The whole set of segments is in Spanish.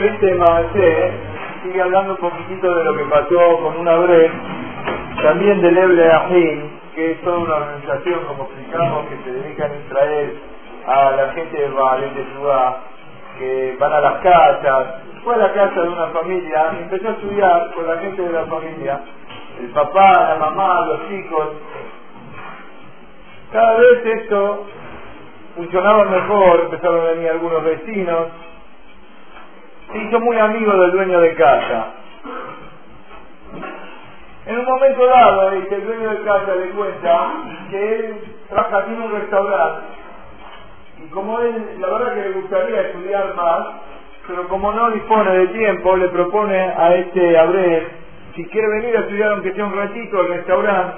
Este Maasé sigue hablando un poquitito de lo que pasó con una brecha, también del Eble Ahim, que es toda una organización, como explicamos, que se dedica a Israel a la gente de Baal, de Ciudad, que van a las casas. Fue a la casa de una familia empezó a estudiar con la gente de la familia, el papá, la mamá, los chicos. Cada vez esto funcionaba mejor, empezaron a venir algunos vecinos, se hizo muy amigo del dueño de casa. En un momento dado, este, el dueño de casa le cuenta que él trabaja, tiene un restaurante y como él, la verdad que le gustaría estudiar más, pero como no dispone de tiempo, le propone a este Abreu, si quiere venir a estudiar aunque sea un ratito al restaurante,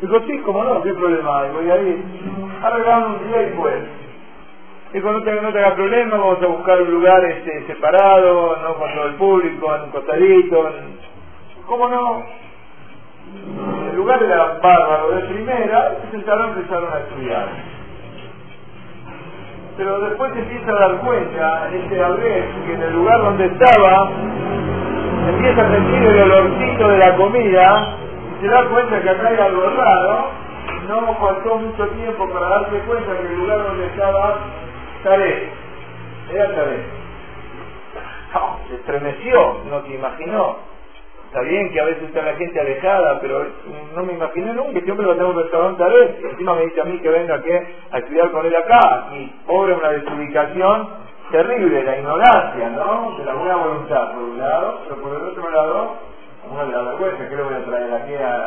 dijo, sí, como no, qué problema hay, voy a ir. Arreglamos un día y pues. Dijo, no te, no te hagas problema, vamos a buscar un lugar este, separado, no con todo el público, en un costadito. En... ¿Cómo no? El lugar era bárbaro de primera, se sentaron empezaron a estudiar. Pero después se empieza a dar cuenta, en este abril, que en el lugar donde estaba, empieza a sentir el olorcito de la comida, y se da cuenta que acá hay algo raro, no faltó mucho tiempo para darse cuenta que el lugar donde estaba Tarek, era Tarek. No, se estremeció, no se imaginó. Está bien que a veces está la gente alejada, pero no me imaginé nunca que a tener un restaurante Tarek. Encima me dice a mí que venga aquí a estudiar con él acá. Y pobre una desubicación terrible, la ignorancia, ¿no? De la buena voluntad, por un lado, pero por el otro lado, uno le da vergüenza, ¿qué le voy traer aquí a,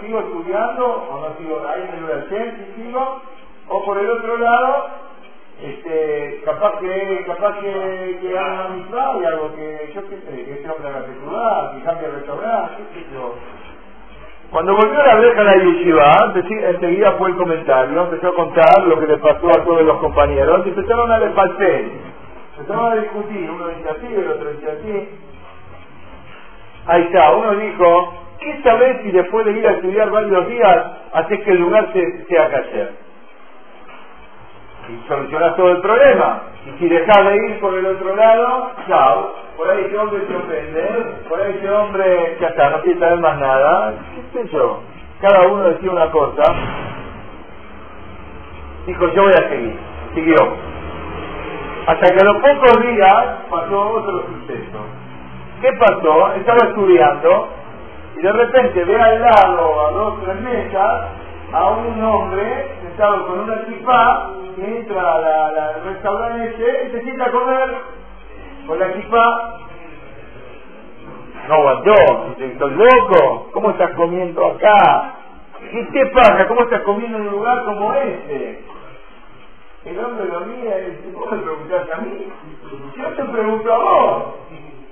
¿Sigo estudiando o no sigo ahí en el universidad y sigo? O por el otro lado, este, capaz que capaz que, que haga una misma y algo que yo qué sé, que este hombre haga ciudad, que cambie el restaurante, qué sé yo. Cuando volvió la vieja a la yeshiva, enseguida fue el comentario, empezó a contar lo que le pasó a todos los compañeros y empezaron a desfalcer. Empezaron a discutir, uno dice así, el otro dice así. Ahí está, uno dijo, ¿qué sabes si después de ir a estudiar varios días haces que el lugar se, sea cayer? Y solucionas todo el problema. Y si dejas de ir por el otro lado, chao. Por ahí ese hombre se ofende, por ahí ese hombre, ya está, no quiere saber más nada. ¿Qué sé yo? Cada uno decía una cosa. Dijo, yo voy a seguir. Siguió. Hasta que a los pocos días pasó otro suceso. ¿Qué pasó? Estaba estudiando y de repente ve al lado, a dos tres mesas, a un hombre sentado con una equipa entra al restaurante y se sienta a comer con la equipa. No aguantó, ¿estás loco? ¿Cómo estás comiendo acá? ¿Qué pasa? ¿Cómo estás comiendo en un lugar como este? El hombre lo mira y dice, ¿cómo me preguntas a mí? Yo te pregunto a vos.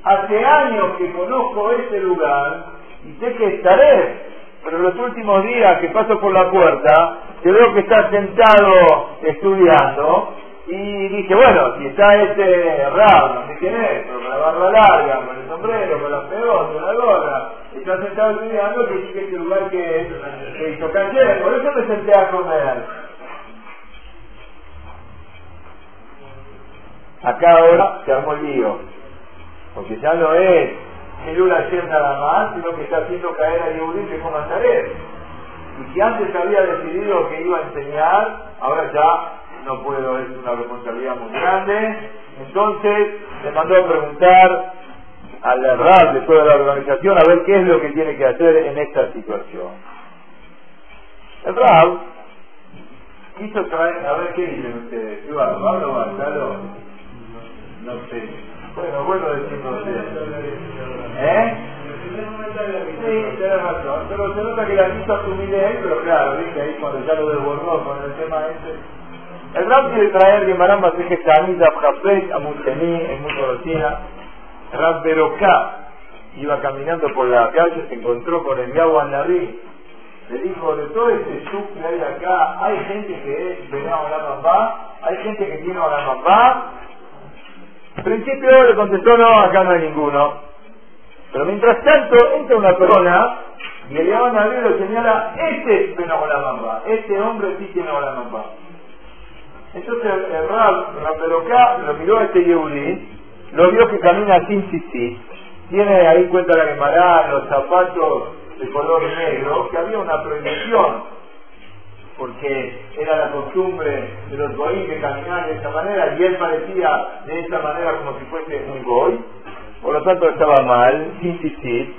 Hace años que conozco este lugar y sé que estaré, pero los últimos días que paso por la puerta, te veo que estás sentado estudiando y dije, bueno, si está este raro, no sé quién es, con la barba larga, con el sombrero, con la pegotas, con la gorra, está sentado estudiando, que sí que este lugar que, que hizo cayer, por eso me senté a comer. Acá ahora se armó el lío, porque ya no es el ayer nada más, sino que está haciendo caer a Yehudí que como Nazaret. Y si antes había decidido que iba a enseñar, ahora ya no puedo, es una responsabilidad muy grande. Entonces le mandó a preguntar al RAB de la organización a ver qué es lo que tiene que hacer en esta situación. El RAB quiso traer, a ver qué dicen ustedes, ¿qué va? ¿Pablo? No sé. Bueno, bueno decirlo ¿Eh? Sí, tienes razón. Pero se nota que la quiso asumir él, pero claro, viste ahí cuando ya lo desbordó con el tema ese. El rap quiere traer Guimarán Baseje Tanit Abjafet a Mutení, es muy conocida. Rap Beroká iba caminando por la calle, se encontró con el Yahweh Narí. Le dijo, de todo este sub que hay acá, hay gente que es la mamá, hay gente que tiene a en principio le contestó, no, acá no hay ninguno. Pero mientras tanto entra una persona y el león a lo señala, este es Benolamamba, este hombre sí tiene Olamamba. Entonces el Rab, acá lo miró a este Yehudi, lo vio que camina sin sisí, tiene ahí cuenta la Gemara, los zapatos de color negro, que había una prohibición porque era la costumbre de los goí que caminar de esa manera y él parecía de esa manera como si fuese un goy, por lo tanto estaba mal, sin sisí.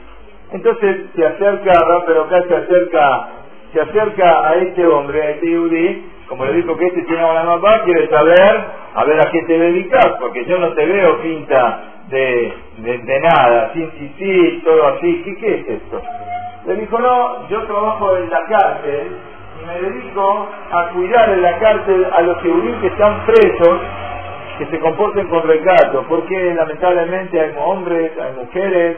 Entonces se acerca, pero acá se acerca, se acerca a este hombre, a este Yehudi, como le dijo que este tiene una mamá, quiere saber a ver a qué te dedicas, porque yo no te veo pinta de, de, nada, sin sí, todo así, ¿Qué, ¿qué es esto? Le dijo, no, yo trabajo en la cárcel me dedico a cuidar en la cárcel a los judíos que están presos, que se comporten con recato, porque lamentablemente hay hombres, hay mujeres,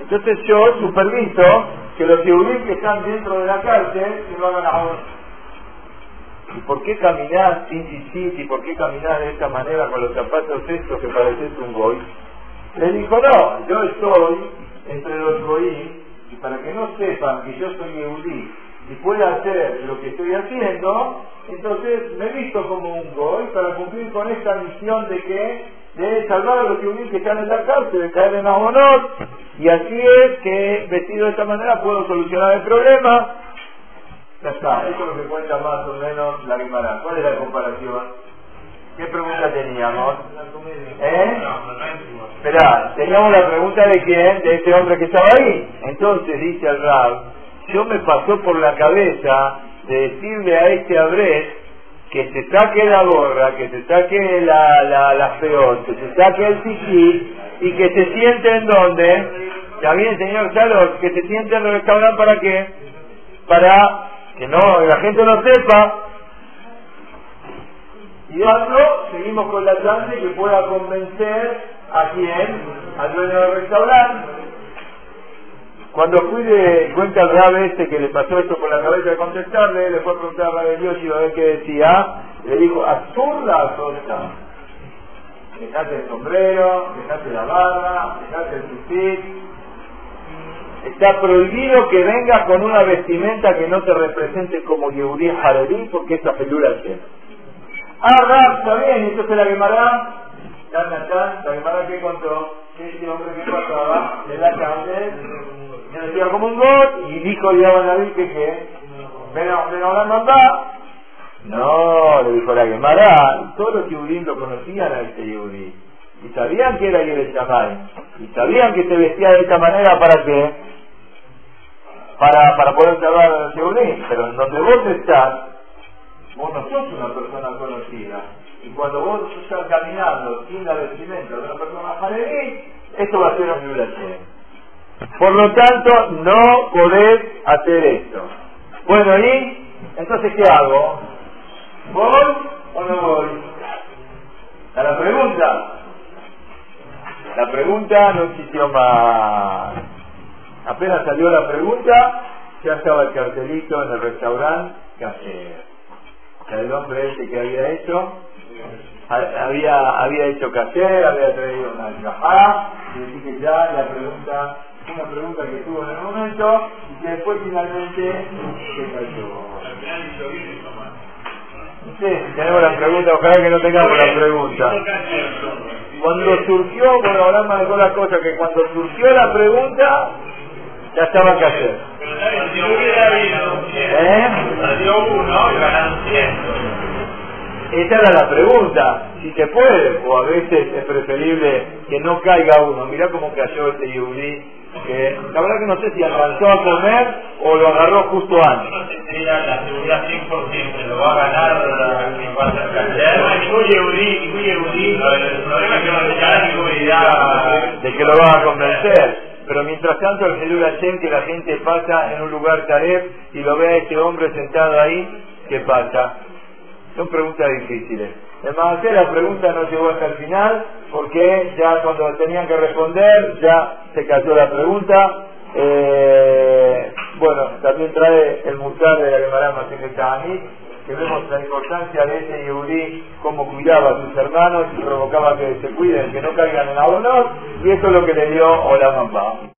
entonces yo superviso que los judíos que están dentro de la cárcel se lo hagan a ¿Y por qué caminar sin ¿Y por qué caminar de esta manera con los zapatos estos que pareces un goy? Le dijo, no, yo estoy entre los goí y para que no sepan que yo soy eudí y pueda hacer lo que estoy haciendo, entonces me visto como un goy para cumplir con esta misión de que de salvar a los que están en la cárcel, de caer en honor, y así es que vestido de esta manera puedo solucionar el problema ya está, eso es lo que cuenta más o menos la Guimara. ¿Cuál es la comparación? ¿Qué pregunta teníamos? ¿Eh? Esperá, teníamos la pregunta de quién, de este hombre que estaba ahí. Entonces dice al Rab, yo me pasó por la cabeza de decirle a este Abret que se saque la gorra, que se saque la, la, la feón, que se saque el piquí y que se siente en donde. Ya bien, señor Carlos, que se siente en el restaurante para qué? Para que no, la gente no sepa. Y otro, seguimos con la chance que pueda convencer a quién, al dueño del restaurante. Cuando fui de cuenta al grave este que le pasó esto por la cabeza de contestarle, le fue a preguntar a Dios y a ver qué decía, le dijo, absurda absurda. Dejate el sombrero, dejate la barba, dejate el tufit, Está prohibido que venga con una vestimenta que no te represente como Yehudí Haredí, porque esa pelura es Ah, Rab, está bien, entonces la quemará. La quemará que contó que este hombre que pasaba de la cárcel decía como un gol y dijo David que qué. Mamá. No, le dijo la quemará. Todos los Yehudí lo conocían a este Yehudí. Y sabían que era Yerushalayim. Y sabían que se vestía de esta manera para qué para, para poder salvar a Seulín, pero en donde vos estás, vos no sos una persona conocida. Y cuando vos estás caminando sin la vestimenta de una persona jaredí, esto va a ser un vibración. Por lo tanto, no podés hacer esto. Bueno, ¿y entonces qué hago? ¿Voy o no voy? ¿A la pregunta? La pregunta no existió más. Apenas salió la pregunta, ya estaba el cartelito en el restaurante hacer? el hombre ese que había hecho, había, había hecho hacer? había traído una encajada, y que ya la pregunta, una pregunta que tuvo en el momento, y que después finalmente se cayó. Sí, tenemos la pregunta, ojalá que no tengamos la pregunta. Cuando surgió, bueno, ahora dejó la cosa, que cuando surgió la pregunta, ya estaba que hacer. ¿Eh? Esa era la pregunta, si se puede, o a veces es preferible que no caiga uno. Mirá cómo cayó este yudí, que la verdad que no sé si alcanzó a comer o lo agarró justo antes. No sé la seguridad 100%, lo va a ganar en cuanto al Ningún yudí, ningún yudí, el problema es que no se seguridad de que lo va a convencer. Pero mientras tanto el Jesús Hashem que la gente pasa en un lugar taref y lo ve a este hombre sentado ahí, ¿qué pasa? Son preguntas difíciles. Además, la pregunta no llegó hasta el final porque ya cuando tenían que responder ya se cayó la pregunta. Eh, bueno, también trae el mutar de la Gemara Masejetani, que vemos la importancia de ese Yehudí, cómo cuidaba a sus hermanos y provocaba que se cuiden, que no caigan en abonos, y eso es lo que le dio Olamamba.